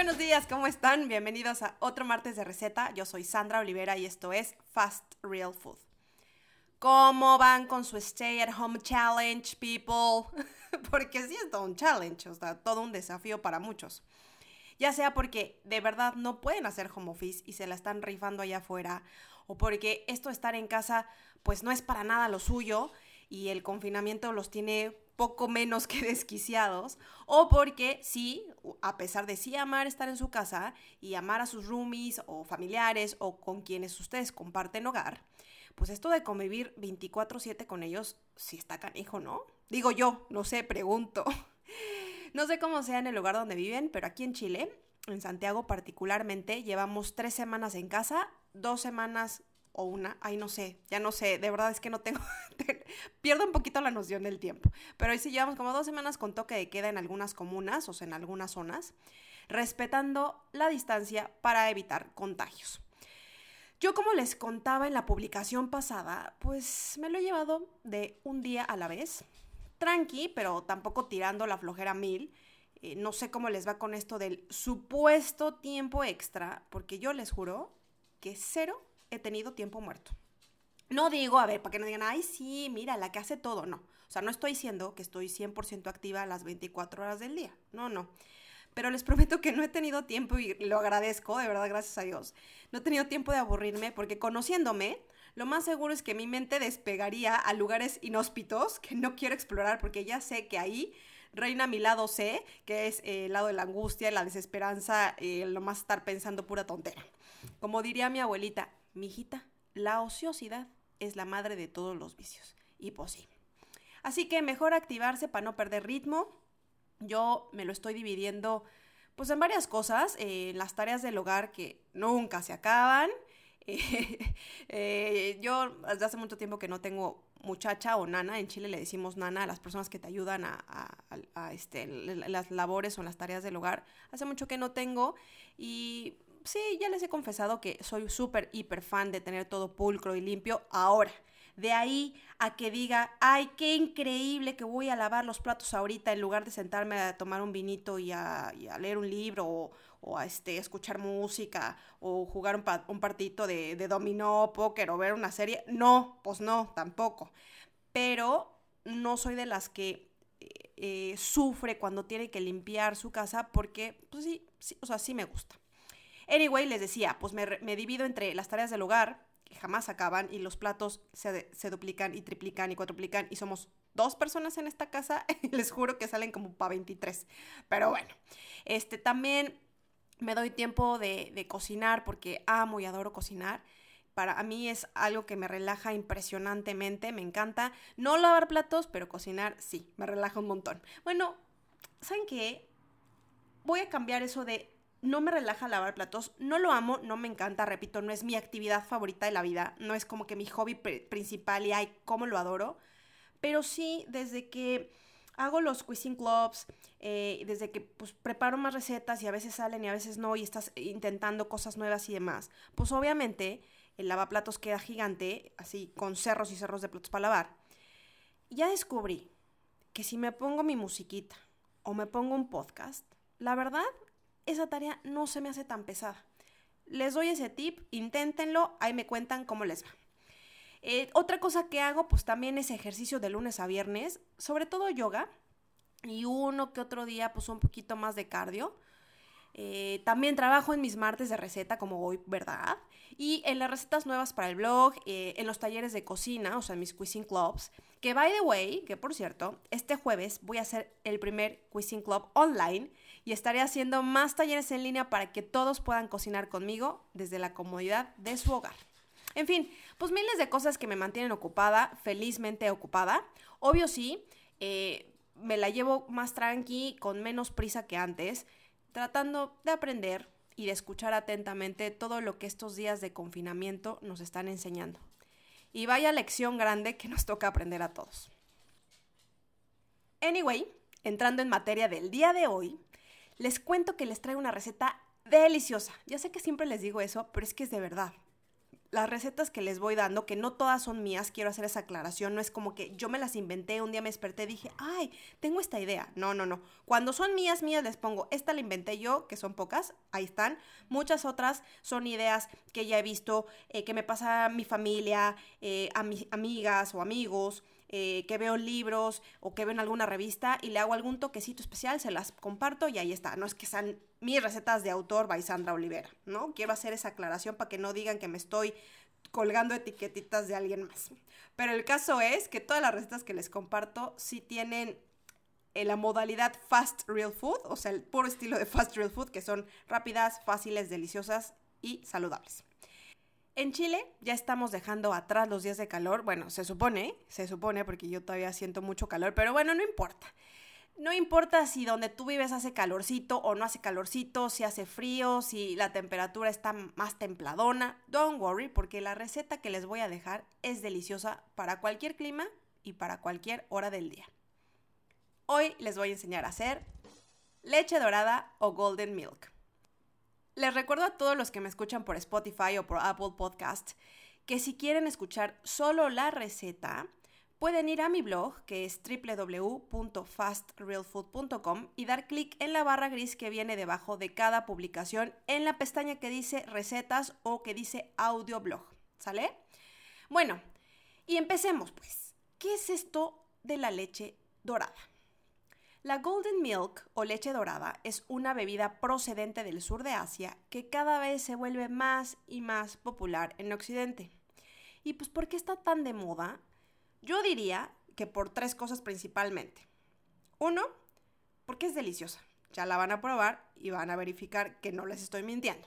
buenos días, ¿cómo están? Bienvenidos a otro martes de receta. Yo soy Sandra Olivera y esto es Fast Real Food. ¿Cómo van con su Stay at Home Challenge, people? porque sí es todo un challenge, o sea, todo un desafío para muchos. Ya sea porque de verdad no pueden hacer home office y se la están rifando allá afuera, o porque esto de estar en casa pues no es para nada lo suyo y el confinamiento los tiene poco menos que desquiciados, o porque sí, a pesar de sí amar estar en su casa y amar a sus roomies o familiares o con quienes ustedes comparten hogar, pues esto de convivir 24/7 con ellos sí está canijo, ¿no? Digo yo, no sé, pregunto. No sé cómo sea en el lugar donde viven, pero aquí en Chile, en Santiago particularmente, llevamos tres semanas en casa, dos semanas o una, ay no sé, ya no sé, de verdad es que no tengo, pierdo un poquito la noción del tiempo, pero hoy sí llevamos como dos semanas con toque de queda en algunas comunas, o sea, en algunas zonas, respetando la distancia para evitar contagios. Yo como les contaba en la publicación pasada, pues me lo he llevado de un día a la vez, tranqui, pero tampoco tirando la flojera mil. Eh, no sé cómo les va con esto del supuesto tiempo extra, porque yo les juro que cero he tenido tiempo muerto. No digo, a ver, para que no digan, ay, sí, mira, la que hace todo, no. O sea, no estoy diciendo que estoy 100% activa las 24 horas del día, no, no. Pero les prometo que no he tenido tiempo y lo agradezco, de verdad, gracias a Dios. No he tenido tiempo de aburrirme porque conociéndome, lo más seguro es que mi mente despegaría a lugares inhóspitos que no quiero explorar porque ya sé que ahí reina mi lado C, que es el lado de la angustia, la desesperanza, eh, lo más estar pensando pura tontera. Como diría mi abuelita, mi hijita, la ociosidad es la madre de todos los vicios. Y pues sí. Así que mejor activarse para no perder ritmo. Yo me lo estoy dividiendo pues en varias cosas, eh, las tareas del hogar que nunca se acaban. Eh, yo desde hace mucho tiempo que no tengo muchacha o nana, en Chile le decimos nana a las personas que te ayudan a, a este, las labores o las tareas del hogar. Hace mucho que no tengo y sí, ya les he confesado que soy súper, hiper fan de tener todo pulcro y limpio ahora. De ahí a que diga, ay, qué increíble que voy a lavar los platos ahorita en lugar de sentarme a tomar un vinito y a, leer un libro o, a este, escuchar música o jugar un, un partidito de, dominó, póker o ver una serie. No, pues no, tampoco. Pero no soy de las que eh, sufre cuando tiene que limpiar su casa porque, pues sí, sí, o sea, sí me gusta. Anyway, les decía, pues me, divido entre las tareas del hogar, que jamás acaban, y los platos se, duplican y triplican y cuatriplican, y somos dos personas en esta casa, y les juro que salen como para 23. Pero bueno, este también me doy tiempo de, de cocinar porque amo y adoro cocinar para mí es algo que me relaja impresionantemente, me encanta. No lavar platos, pero cocinar sí, me relaja un montón. Bueno, ¿saben qué? Voy a cambiar eso de no me relaja lavar platos, no lo amo, no me encanta, repito, no es mi actividad favorita de la vida, no es como que mi hobby principal y ay, cómo lo adoro, pero sí desde que hago los quizzing clubs, eh, desde que pues, preparo más recetas y a veces salen y a veces no y estás intentando cosas nuevas y demás, pues obviamente el lavaplatos queda gigante, así con cerros y cerros de platos para lavar. ya descubrí que si me pongo mi musiquita o me pongo un podcast, la verdad esa tarea no se me hace tan pesada. Les doy ese tip, inténtenlo, ahí me cuentan cómo les va. Eh, otra cosa que hago, pues también es ejercicio de lunes a viernes, sobre todo yoga, y uno que otro día, pues un poquito más de cardio. Eh, también trabajo en mis martes de receta, como hoy, ¿verdad? Y en las recetas nuevas para el blog, eh, en los talleres de cocina, o sea, en mis cuisine clubs. Que, by the way, que por cierto, este jueves voy a hacer el primer cuisine club online y estaré haciendo más talleres en línea para que todos puedan cocinar conmigo desde la comodidad de su hogar. En fin, pues miles de cosas que me mantienen ocupada, felizmente ocupada. Obvio sí, eh, me la llevo más tranqui, con menos prisa que antes, tratando de aprender y de escuchar atentamente todo lo que estos días de confinamiento nos están enseñando. Y vaya lección grande que nos toca aprender a todos. Anyway, entrando en materia del día de hoy, les cuento que les traigo una receta deliciosa. Ya sé que siempre les digo eso, pero es que es de verdad. Las recetas que les voy dando, que no todas son mías, quiero hacer esa aclaración, no es como que yo me las inventé, un día me desperté dije, ay, tengo esta idea. No, no, no. Cuando son mías, mías, les pongo, esta la inventé yo, que son pocas, ahí están. Muchas otras son ideas que ya he visto, eh, que me pasa a mi familia, eh, a mis amigas o amigos. Eh, que veo libros o que veo en alguna revista y le hago algún toquecito especial, se las comparto y ahí está. No es que sean mis recetas de autor by Sandra Olivera, ¿no? Quiero hacer esa aclaración para que no digan que me estoy colgando etiquetitas de alguien más. Pero el caso es que todas las recetas que les comparto sí tienen eh, la modalidad fast real food, o sea, el puro estilo de fast real food, que son rápidas, fáciles, deliciosas y saludables. En Chile ya estamos dejando atrás los días de calor. Bueno, se supone, se supone porque yo todavía siento mucho calor, pero bueno, no importa. No importa si donde tú vives hace calorcito o no hace calorcito, si hace frío, si la temperatura está más templadona. Don't worry, porque la receta que les voy a dejar es deliciosa para cualquier clima y para cualquier hora del día. Hoy les voy a enseñar a hacer leche dorada o golden milk. Les recuerdo a todos los que me escuchan por Spotify o por Apple Podcast que si quieren escuchar solo la receta, pueden ir a mi blog que es www.fastrealfood.com y dar clic en la barra gris que viene debajo de cada publicación en la pestaña que dice recetas o que dice audio blog. ¿Sale? Bueno, y empecemos pues. ¿Qué es esto de la leche dorada? La Golden Milk o leche dorada es una bebida procedente del sur de Asia que cada vez se vuelve más y más popular en Occidente. ¿Y pues por qué está tan de moda? Yo diría que por tres cosas principalmente. Uno, porque es deliciosa. Ya la van a probar y van a verificar que no les estoy mintiendo.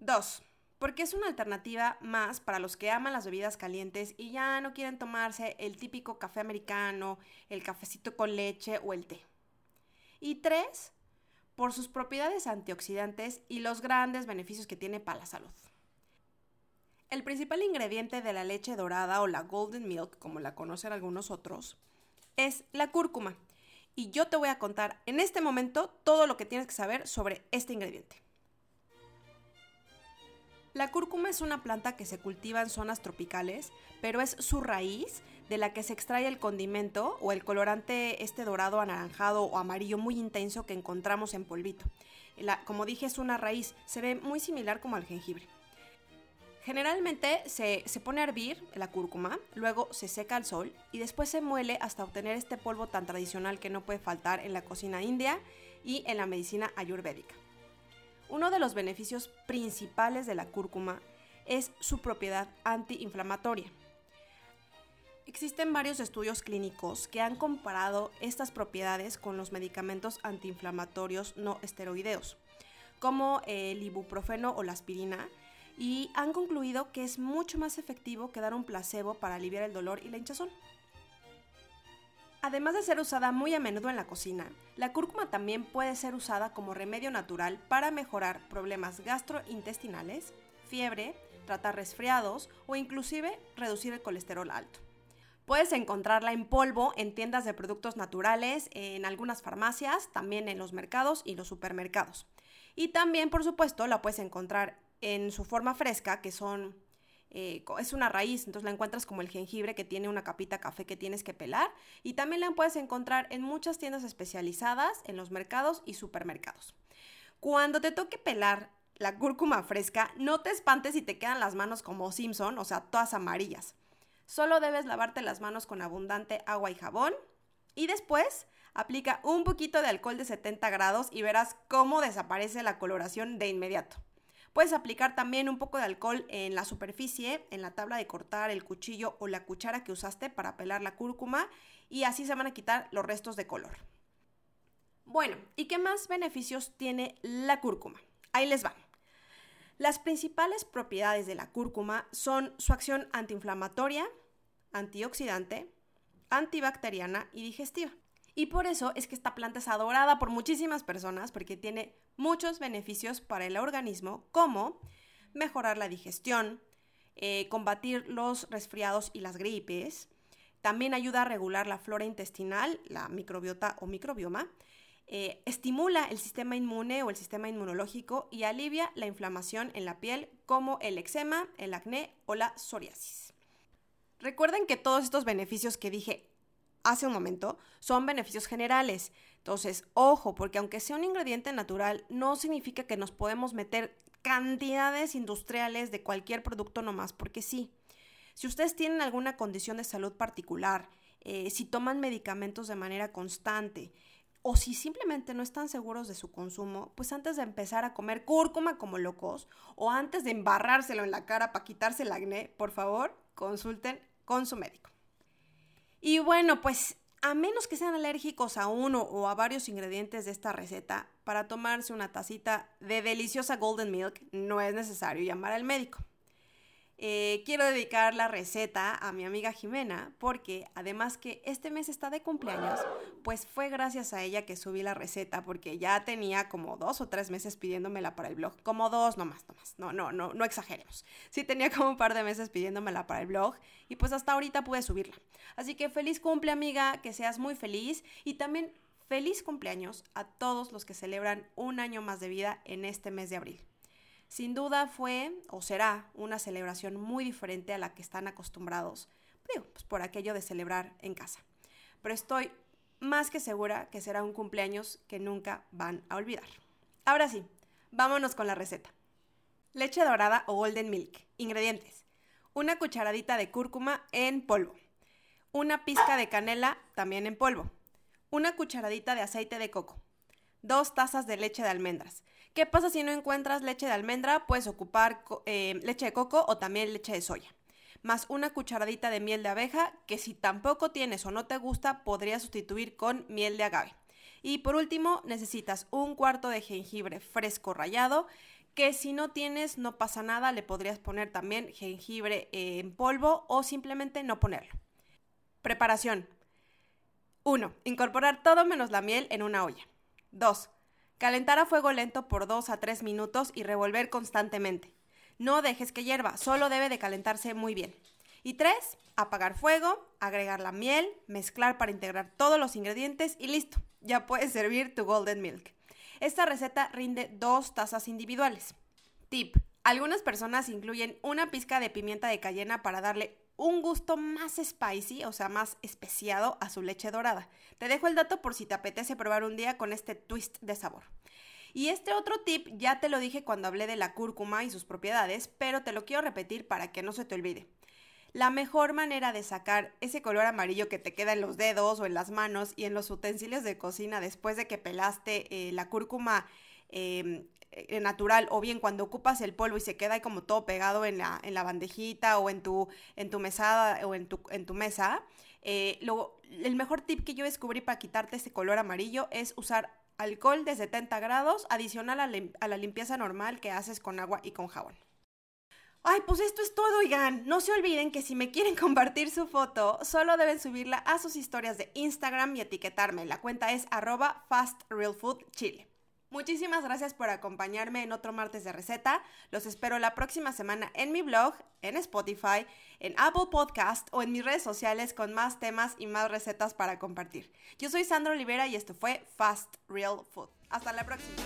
Dos, porque es una alternativa más para los que aman las bebidas calientes y ya no quieren tomarse el típico café americano, el cafecito con leche o el té. Y tres, por sus propiedades antioxidantes y los grandes beneficios que tiene para la salud. El principal ingrediente de la leche dorada o la golden milk, como la conocen algunos otros, es la cúrcuma. Y yo te voy a contar en este momento todo lo que tienes que saber sobre este ingrediente. La cúrcuma es una planta que se cultiva en zonas tropicales, pero es su raíz de la que se extrae el condimento o el colorante este dorado, anaranjado o amarillo muy intenso que encontramos en polvito. como dije, es una raíz, se ve muy similar como al jengibre. Generalmente se, se, pone a hervir la cúrcuma, luego se seca al sol y después se muele hasta obtener este polvo tan tradicional que no puede faltar en la cocina india y en la medicina ayurvédica. Uno de los beneficios principales de la cúrcuma es su propiedad antiinflamatoria. Existen varios estudios clínicos que han comparado estas propiedades con los medicamentos antiinflamatorios no esteroideos, como el ibuprofeno o la aspirina, y han concluido que es mucho más efectivo que dar un placebo para aliviar el dolor y la hinchazón. Además de ser usada muy a menudo en la cocina, la cúrcuma también puede ser usada como remedio natural para mejorar problemas gastrointestinales, fiebre, tratar resfriados o inclusive reducir el colesterol alto. Puedes encontrarla en polvo en tiendas de productos naturales, en algunas farmacias, también en los mercados y los supermercados. Y también, por supuesto, la puedes encontrar en su forma fresca, que son eh, es una raíz, entonces la encuentras como el jengibre que tiene una capita café que tienes que pelar y también la puedes encontrar en muchas tiendas especializadas, en los mercados y supermercados. Cuando te toque pelar la cúrcuma fresca, no te espantes si te quedan las manos como Simpson, o sea, todas amarillas. Solo debes lavarte las manos con abundante agua y jabón y después aplica un poquito de alcohol de 70 grados y verás cómo desaparece la coloración de inmediato. Puedes aplicar también un poco de alcohol en la superficie, en la tabla de cortar, el cuchillo o la cuchara que usaste para pelar la cúrcuma y así se van a quitar los restos de color. Bueno, ¿y qué más beneficios tiene la cúrcuma? Ahí les va. Las principales propiedades de la cúrcuma son su acción antiinflamatoria, antioxidante, antibacteriana y digestiva. Y por eso es que esta planta es adorada por muchísimas personas porque tiene muchos beneficios para el organismo como mejorar la digestión, eh, combatir los resfriados y las gripes, también ayuda a regular la flora intestinal, la microbiota o microbioma, eh, estimula el sistema inmune o el sistema inmunológico y alivia la inflamación en la piel como el eczema, el acné o la psoriasis. Recuerden que todos estos beneficios que dije hace un momento son beneficios generales. Entonces, ojo, porque aunque sea un ingrediente natural, no significa que nos podemos meter cantidades industriales de cualquier producto nomás, porque sí. Si ustedes tienen alguna condición de salud particular, eh, si toman medicamentos de manera constante, o si simplemente no están seguros de su consumo, pues antes de empezar a comer cúrcuma como locos o antes de embarrárselo en la cara para quitarse el acné, por favor, consulten con su médico. Y bueno, pues a menos que sean alérgicos a uno o a varios ingredientes de esta receta, para tomarse una tacita de deliciosa golden milk no es necesario llamar al médico. Eh, quiero dedicar la receta a mi amiga Jimena porque además que este mes está de cumpleaños, pues fue gracias a ella que subí la receta porque ya tenía como dos o tres meses pidiéndomela para el blog. Como dos, no más, no más. No, no, no, no exageremos. Sí tenía como un par de meses pidiéndomela para el blog y pues hasta ahorita pude subirla. Así que feliz cumple amiga, que seas muy feliz y también feliz cumpleaños a todos los que celebran un año más de vida en este mes de abril. Sin duda fue o será una celebración muy diferente a la que están acostumbrados, pues por aquello de celebrar en casa. Pero estoy más que segura que será un cumpleaños que nunca van a olvidar. Ahora sí, vámonos con la receta. Leche dorada o golden milk. Ingredientes. Una cucharadita de cúrcuma en polvo. Una pizca de canela también en polvo. Una cucharadita de aceite de coco. Dos tazas de leche de almendras. ¿Qué pasa si no encuentras leche de almendra? Puedes ocupar eh, leche de coco o también leche de soya. Más una cucharadita de miel de abeja, que si tampoco tienes o no te gusta, podrías sustituir con miel de agave. Y por último, necesitas un cuarto de jengibre fresco rallado, que si no tienes no pasa nada, le podrías poner también jengibre en polvo o simplemente no ponerlo. Preparación. 1. Incorporar todo menos la miel en una olla. 2. Calentar a fuego lento por 2 a 3 minutos y revolver constantemente. No dejes que hierva, solo debe de calentarse muy bien. Y 3. Apagar fuego, agregar la miel, mezclar para integrar todos los ingredientes y listo. Ya puedes servir tu golden milk. Esta receta rinde dos tazas individuales. Tip. Algunas personas incluyen una pizca de pimienta de cayena para darle un gusto más spicy, o sea, más especiado a su leche dorada. Te dejo el dato por si te apetece probar un día con este twist de sabor. Y este otro tip ya te lo dije cuando hablé de la cúrcuma y sus propiedades, pero te lo quiero repetir para que no se te olvide. La mejor manera de sacar ese color amarillo que te queda en los dedos o en las manos y en los utensilios de cocina después de que pelaste eh, la cúrcuma em, natural o bien cuando ocupas el polvo y se queda ahí como todo pegado en la, en la bandejita o en tu, en tu mesada o en tu, en tu mesa, eh, el mejor tip que yo descubrí para quitarte ese color amarillo es usar alcohol de 70 grados adicional a, a la limpieza normal que haces con agua y con jabón. Ay, pues esto es todo, oigan. No se olviden que si me quieren compartir su foto, solo deben subirla a sus historias de Instagram y etiquetarme. La cuenta es arroba fastrealfoodchile. Muchísimas gracias por acompañarme en otro martes de receta. Los espero la próxima semana en mi blog, en Spotify, en Apple Podcast o en mis redes sociales con más temas y más recetas para compartir. Yo soy Sandra Olivera y esto fue Fast Real Food. Hasta la próxima.